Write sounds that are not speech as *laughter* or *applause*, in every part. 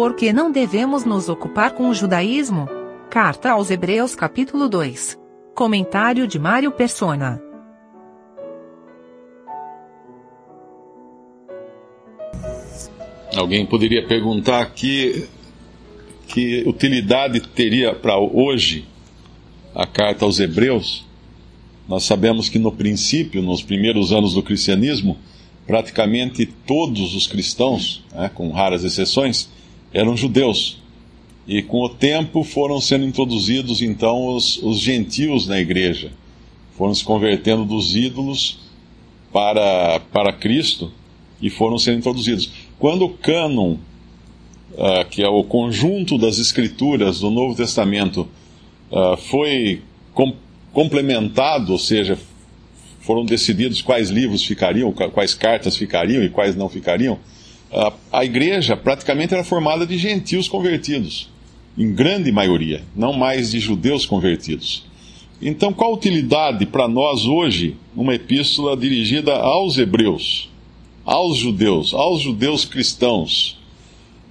Por que não devemos nos ocupar com o judaísmo? Carta aos Hebreus capítulo 2. Comentário de Mário Persona. Alguém poderia perguntar que, que utilidade teria para hoje a carta aos Hebreus? Nós sabemos que no princípio, nos primeiros anos do cristianismo, praticamente todos os cristãos, né, com raras exceções, eram judeus. E com o tempo foram sendo introduzidos então os, os gentios na igreja. Foram se convertendo dos ídolos para, para Cristo e foram sendo introduzidos. Quando o cânon, uh, que é o conjunto das escrituras do Novo Testamento, uh, foi com, complementado, ou seja, foram decididos quais livros ficariam, quais cartas ficariam e quais não ficariam, a igreja praticamente era formada de gentios convertidos, em grande maioria, não mais de judeus convertidos. Então, qual a utilidade para nós hoje uma epístola dirigida aos hebreus? aos judeus, aos judeus cristãos,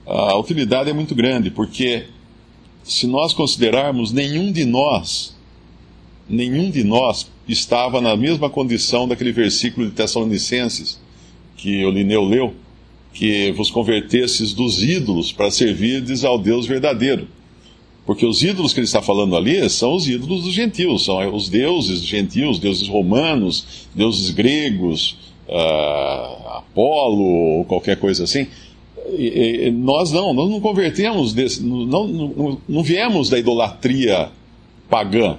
a utilidade é muito grande, porque se nós considerarmos, nenhum de nós, nenhum de nós estava na mesma condição daquele versículo de Tessalonicenses que o Lineu leu, que vos convertesses dos ídolos para servirdes ao Deus verdadeiro. Porque os ídolos que ele está falando ali são os ídolos dos gentios, são os deuses gentios, deuses romanos, deuses gregos, uh, Apolo ou qualquer coisa assim. E, e, nós não, nós não convertemos, desse, não, não, não viemos da idolatria pagã.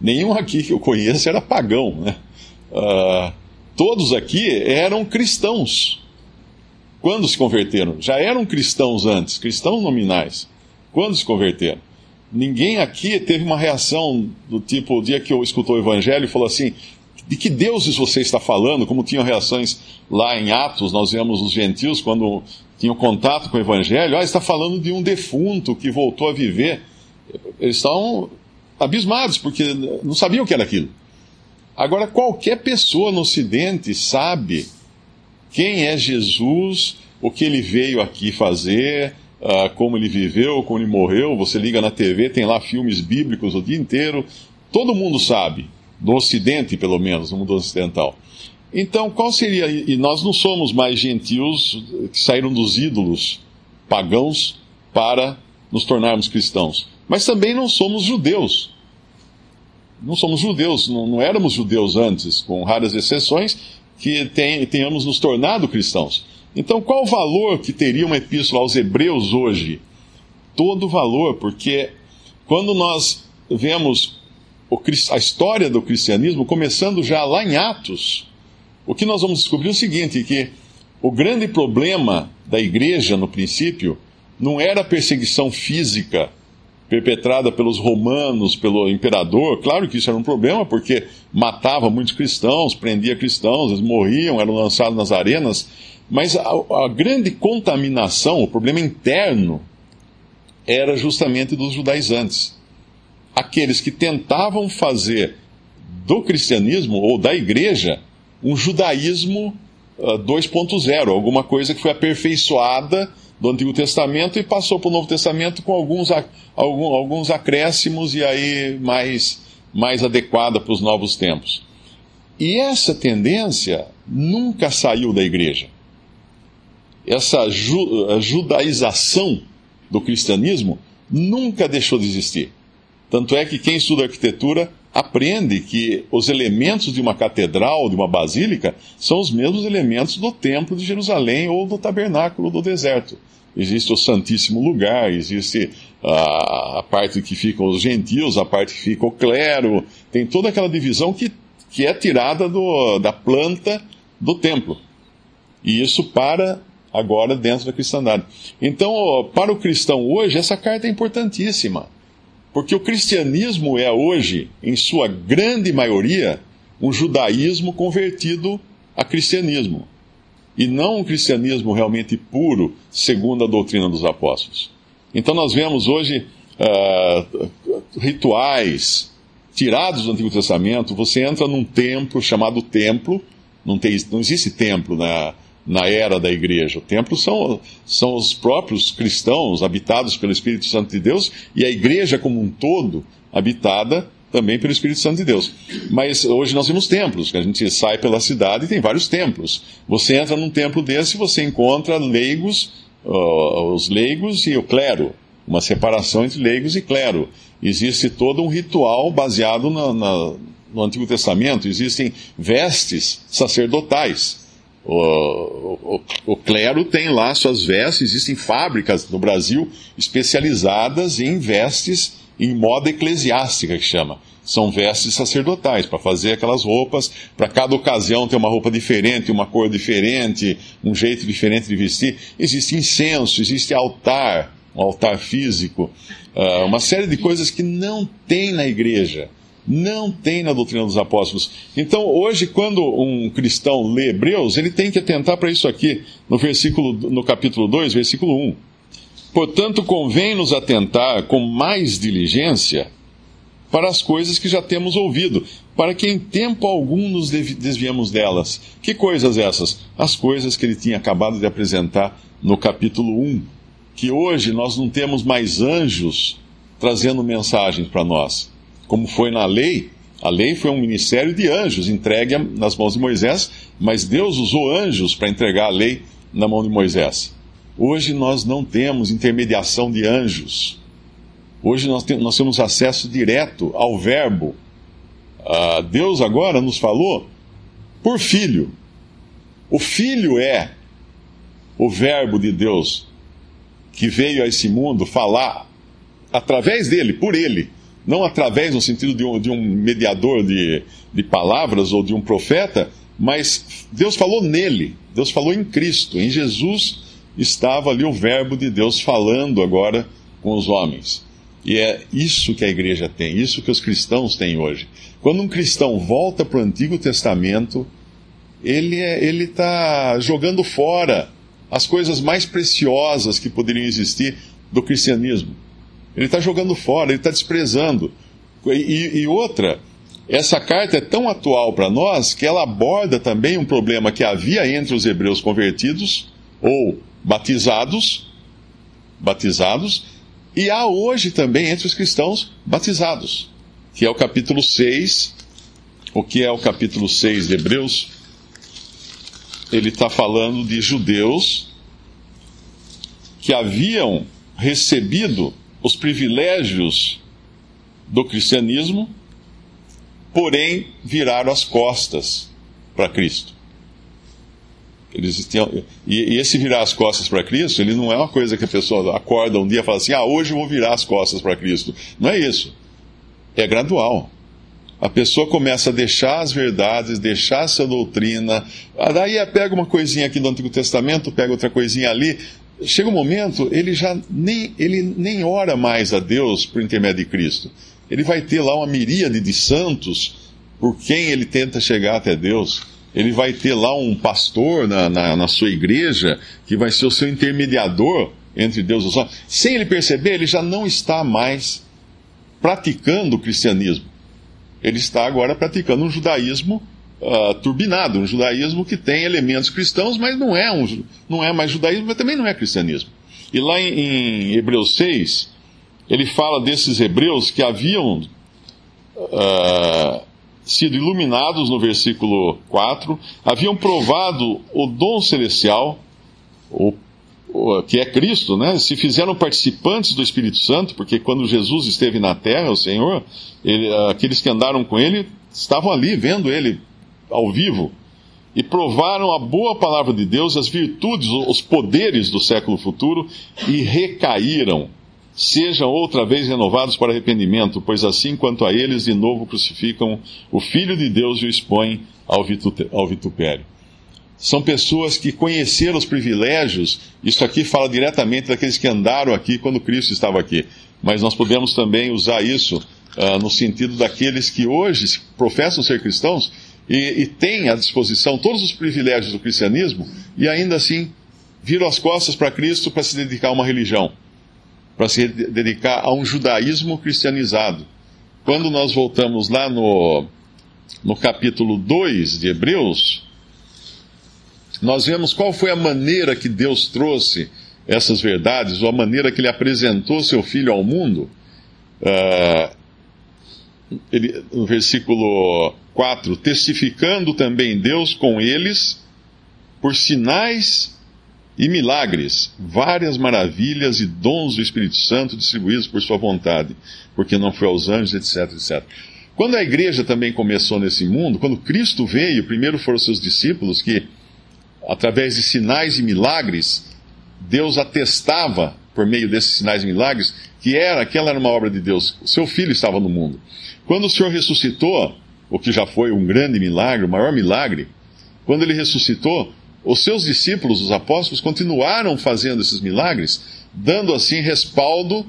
Nenhum aqui que eu conheço era pagão. Né? Uh, todos aqui eram cristãos. Quando se converteram? Já eram cristãos antes, cristãos nominais. Quando se converteram? Ninguém aqui teve uma reação do tipo, o dia que eu escutou o evangelho, e falou assim: de que deuses você está falando? Como tinham reações lá em Atos, nós vemos os gentios quando tinham contato com o Evangelho, ah, está falando de um defunto que voltou a viver. Eles estavam abismados, porque não sabiam o que era aquilo. Agora, qualquer pessoa no Ocidente sabe quem é Jesus, o que ele veio aqui fazer, uh, como ele viveu, como ele morreu. Você liga na TV, tem lá filmes bíblicos o dia inteiro. Todo mundo sabe do Ocidente, pelo menos, no mundo ocidental. Então, qual seria. E nós não somos mais gentios que saíram dos ídolos pagãos para nos tornarmos cristãos. Mas também não somos judeus. Não somos judeus, não, não éramos judeus antes, com raras exceções, que tenhamos nos tornado cristãos. Então, qual o valor que teria uma epístola aos Hebreus hoje? Todo valor, porque quando nós vemos a história do cristianismo, começando já lá em Atos, o que nós vamos descobrir é o seguinte: que o grande problema da igreja, no princípio, não era a perseguição física perpetrada pelos romanos, pelo imperador. Claro que isso era um problema, porque matava muitos cristãos, prendia cristãos, eles morriam, eram lançados nas arenas. Mas a, a grande contaminação, o problema interno, era justamente dos judaizantes aqueles que tentavam fazer do cristianismo ou da igreja um judaísmo uh, ah, 2.0, alguma coisa que foi aperfeiçoada do Antigo Testamento e passou para o Novo Testamento com alguns, alguns acréscimos e aí mais, mais adequada para os novos tempos. E essa tendência nunca saiu da igreja. Essa ju, judaização do cristianismo nunca deixou de existir. Tanto é que quem estuda arquitetura aprende que os elementos de uma catedral, de uma basílica, são os mesmos elementos do templo de Jerusalém ou do tabernáculo do deserto. Existe o Santíssimo Lugar, existe a, parte que ficam os gentios, a parte que fica o clero, tem toda aquela divisão que, que é tirada do, da planta do templo. E isso para agora dentro da cristandade. Então, para o cristão hoje, essa carta é importantíssima porque o cristianismo é hoje, em sua grande maioria, um judaísmo convertido a cristianismo. E não um cristianismo realmente puro, segundo a doutrina dos apóstolos. Então nós vemos hoje uh, rituais tirados do Antigo Testamento. Você entra num templo chamado templo, não, tem, não existe templo na, na era da igreja. O templo são, são os próprios cristãos habitados pelo Espírito Santo de Deus e a igreja como um todo habitada também pelo Espírito Santo de Deus. Mas hoje nós temos templos, que a gente sai pela cidade e tem vários templos. Você entra num templo desse e você encontra leigos, uh, os leigos e o clero, uma separação entre leigos e clero. Existe todo um ritual baseado na, na, no Antigo Testamento, existem vestes sacerdotais. O, o, o, clero tem lá suas vestes, existem fábricas no Brasil especializadas em vestes em moda eclesiástica, que chama. São vestes sacerdotais, para fazer aquelas roupas, para cada ocasião ter uma roupa diferente, uma cor diferente, um jeito diferente de vestir. Existe incenso, existe altar, um altar físico, uh, uma série de coisas que não tem na igreja. Não tem na doutrina dos apóstolos. Então, hoje, quando um cristão lê Hebreus, ele tem que atentar para isso aqui, no versículo, no capítulo 2, versículo 1. Portanto, convém-nos atentar com mais diligência para as coisas que já temos ouvido, para que em tempo algum nos desviemos delas. Que coisas essas? As coisas que ele tinha acabado de apresentar no capítulo 1. Que hoje nós não temos mais anjos trazendo mensagens para nós como foi na lei, a lei foi um ministério de anjos entregue nas mãos de Moisés, mas Deus usou anjos para entregar a lei na mão de Moisés. Hoje nós não temos intermediação de anjos. Hoje nós, tem, nós temos acesso direto ao Verbo. Ah, Deus agora nos falou por Filho. O Filho é o Verbo de Deus que veio a esse mundo falar através dele, por ele não através no sentido de um, de um mediador de, de palavras ou de um profeta, mas Deus falou nele, Deus falou em Cristo, em Jesus estava ali o Verbo de Deus falando agora com os homens. E é isso que a igreja tem, isso que os cristãos têm hoje. Quando um cristão volta para o Antigo Testamento, ele é, está jogando fora as coisas mais preciosas que poderiam existir do cristianismo. Ele está jogando fora, ele está desprezando. E, e, outra, essa carta é tão atual para nós que ela aborda também um problema que havia entre os hebreus convertidos ou batizados, batizados, e há hoje também entre os cristãos batizados, que é o capítulo 6. O que é o capítulo 6 de Hebreus? Ele está falando de judeus que haviam recebido os privilégios do cristianismo, porém viraram as costas para Cristo. Eles tinham, e, e, esse virar as costas para Cristo, ele não é uma coisa que a pessoa acorda um dia e fala assim: ah, hoje eu vou virar as costas para Cristo. Não é isso. É gradual. A pessoa começa a deixar as verdades, deixar a sua doutrina, daí pega uma coisinha aqui do Antigo Testamento, pega outra coisinha ali, chega um momento, ele já nem, ele nem ora mais a Deus por intermédio de Cristo. Ele vai ter lá uma miríade de santos por quem ele tenta chegar até Deus. Ele vai ter lá um pastor na, na, na sua igreja que vai ser o seu intermediador entre Deus e os homens. Sem ele perceber, ele já não está mais praticando o cristianismo. Ele está agora praticando um judaísmo uh, turbinado, um judaísmo que tem elementos cristãos, mas não é, um, não é mais judaísmo, mas também não é cristianismo. E lá em, em Hebreus 6, ele fala desses hebreus que haviam uh, sido iluminados no versículo 4, haviam provado o dom celestial, o, o, que é Cristo, né? se fizeram participantes do Espírito Santo, porque quando Jesus esteve na terra, o Senhor, ele, aqueles que andaram com ele estavam ali vendo ele ao vivo e provaram a boa palavra de Deus, as virtudes, os poderes do século futuro e recaíram. Sejam outra vez renovados para arrependimento, pois assim quanto a eles de novo crucificam o Filho de Deus e o expõem ao vitupério. São pessoas que conheceram os privilégios, isso aqui fala diretamente daqueles que andaram aqui quando Cristo estava aqui. Mas nós podemos também usar isso uh, no sentido daqueles que hoje professam ser cristãos, e, e tem à disposição todos os privilégios do cristianismo e ainda assim viram as costas para Cristo para se dedicar a uma religião, para se dedicar a um judaísmo cristianizado. Quando nós voltamos lá no, no capítulo 2 de Hebreus, nós vemos qual foi a maneira que Deus trouxe essas verdades, ou a maneira que ele apresentou seu filho ao mundo. Uh, ele, no versículo 4: testificando também Deus com eles por sinais e milagres, várias maravilhas e dons do Espírito Santo distribuídos por sua vontade, porque não foi aos anjos, etc, etc. Quando a igreja também começou nesse mundo, quando Cristo veio, primeiro foram seus discípulos que, através de sinais e milagres, Deus atestava, por meio desses sinais e milagres, que era, aquela era uma obra de Deus. O seu filho estava no mundo. Quando o Senhor ressuscitou, o que já foi um grande milagre, o maior milagre, quando ele ressuscitou, os seus discípulos, os apóstolos, continuaram fazendo esses milagres, dando assim respaldo,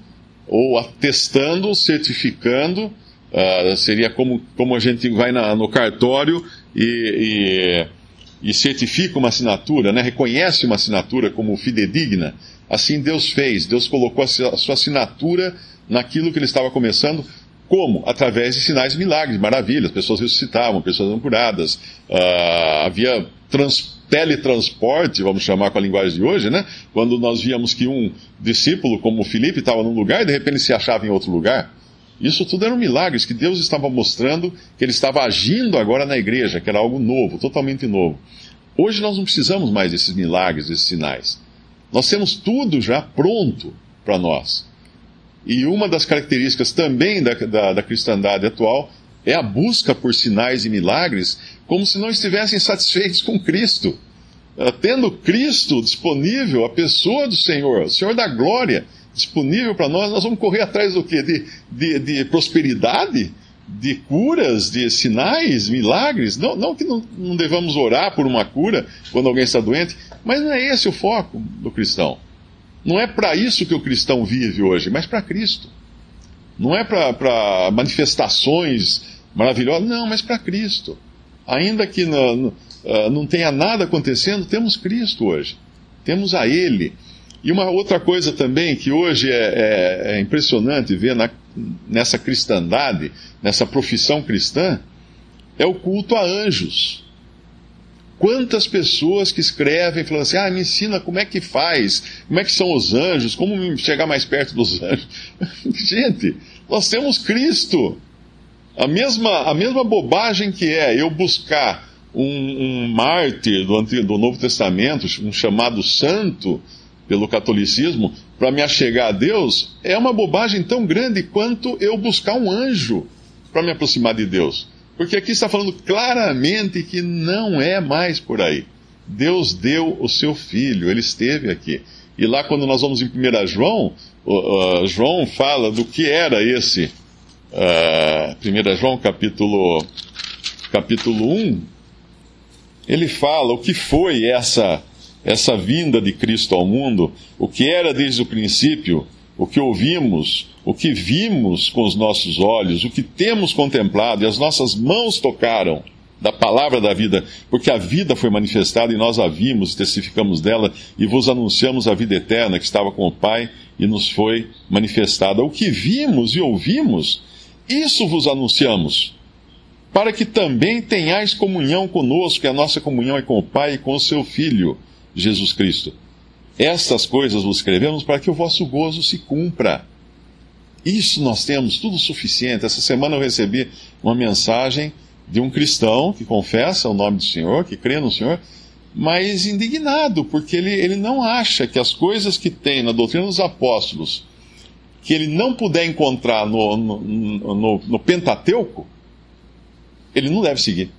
ou atestando, certificando, uh, seria como, como a gente vai na, no cartório e, e, e, certifica uma assinatura, né? reconhece uma assinatura como fidedigna. Assim Deus fez, Deus colocou a sua assinatura naquilo que ele estava começando, como? Através de sinais e milagres, maravilhas. Pessoas ressuscitavam, pessoas eram curadas. Uh, havia trans, teletransporte, vamos chamar com a linguagem de hoje, né? Quando nós víamos que um discípulo, como Filipe, estava num lugar e de repente se achava em outro lugar. Isso tudo eram milagres que Deus estava mostrando que Ele estava agindo agora na igreja, que era algo novo, totalmente novo. Hoje nós não precisamos mais desses milagres, desses sinais. Nós temos tudo já pronto para nós. E uma das características também da, da, da cristandade atual é a busca por sinais e milagres, como se não estivessem satisfeitos com Cristo. Uh, tendo Cristo disponível, a pessoa do Senhor, o Senhor da glória, disponível para nós, nós vamos correr atrás do quê? De, de, de, prosperidade? De curas, de sinais, milagres? Não, não que não, não devamos orar por uma cura quando alguém está doente, mas não é esse o foco do cristão. Não é para isso que o cristão vive hoje, mas para Cristo. Não é para manifestações maravilhosas, não, mas para Cristo. Ainda que não, ah, não tenha nada acontecendo, temos Cristo hoje. Temos a Ele. E uma outra coisa também que hoje é, é, é impressionante ver na, nessa cristandade, nessa profissão cristã, é o culto a anjos. Quantas pessoas que escrevem falando assim, ah, me ensina como é que faz, como é que são os anjos, como chegar mais perto dos anjos. *laughs* Gente, nós temos Cristo. A mesma, a mesma bobagem que é eu buscar um, um mártir do, do Novo Testamento, um chamado santo pelo catolicismo, para me achegar a Deus, é uma bobagem tão grande quanto eu buscar um anjo para me aproximar de Deus. Porque aqui está falando claramente que não é mais por aí. Deus deu o seu filho, ele esteve aqui. E lá, quando nós vamos em 1 João, João fala do que era esse. Uh, 1 João, capítulo, capítulo 1, ele fala o que foi essa, essa vinda de Cristo ao mundo, o que era desde o princípio o que ouvimos, o que vimos com os nossos olhos, o que temos contemplado e as nossas mãos tocaram da palavra da vida, porque a vida foi manifestada e nós a vimos, testificamos dela e vos anunciamos a vida eterna que estava com o Pai e nos foi manifestada. O que vimos e ouvimos, isso vos anunciamos, para que também tenhais comunhão conosco, que a nossa comunhão é com o Pai e com o seu Filho, Jesus Cristo. Estas coisas vos escrevemos para que o vosso gozo se cumpra. Isso nós temos tudo suficiente. Essa semana eu recebi uma mensagem de um cristão que confessa o nome do Senhor, que crê no Senhor, mas indignado, porque ele, ele não acha que as coisas que tem na doutrina dos apóstolos, que ele não puder encontrar no, no, no, no Pentateuco, ele não deve seguir.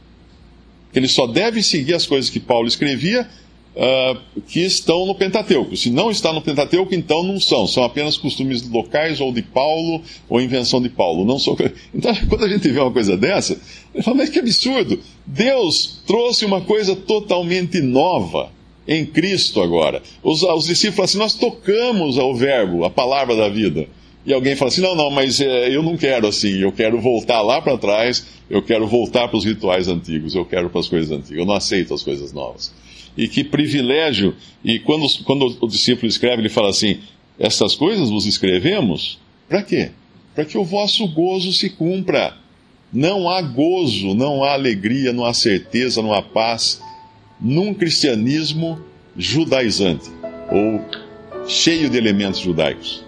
Ele só deve seguir as coisas que Paulo escrevia uh, que estão no Pentateuco. Se não está no Pentateuco, então não são. São apenas costumes locais ou de Paulo ou invenção de Paulo. Não. *laughs* Então, quando a gente vê uma coisa dessa, ele fala, mas que absurdo! Deus trouxe uma coisa totalmente nova em Cristo agora. Os, os discípulos falam assim: nós tocamos ao Verbo, a palavra da vida. E alguém fala assim: não, não, mas é, eu não quero assim, eu quero voltar lá para trás, eu quero voltar para os rituais antigos, eu quero para as coisas antigas, eu não aceito as coisas novas e que privilégio. E quando, quando o discípulo escreve, ele fala assim: Essas coisas vos escrevemos, para quê? Para que o vosso gozo se cumpra. Não há gozo, não há alegria, não há certeza, não há paz num cristianismo judaizante ou cheio de elementos judaicos.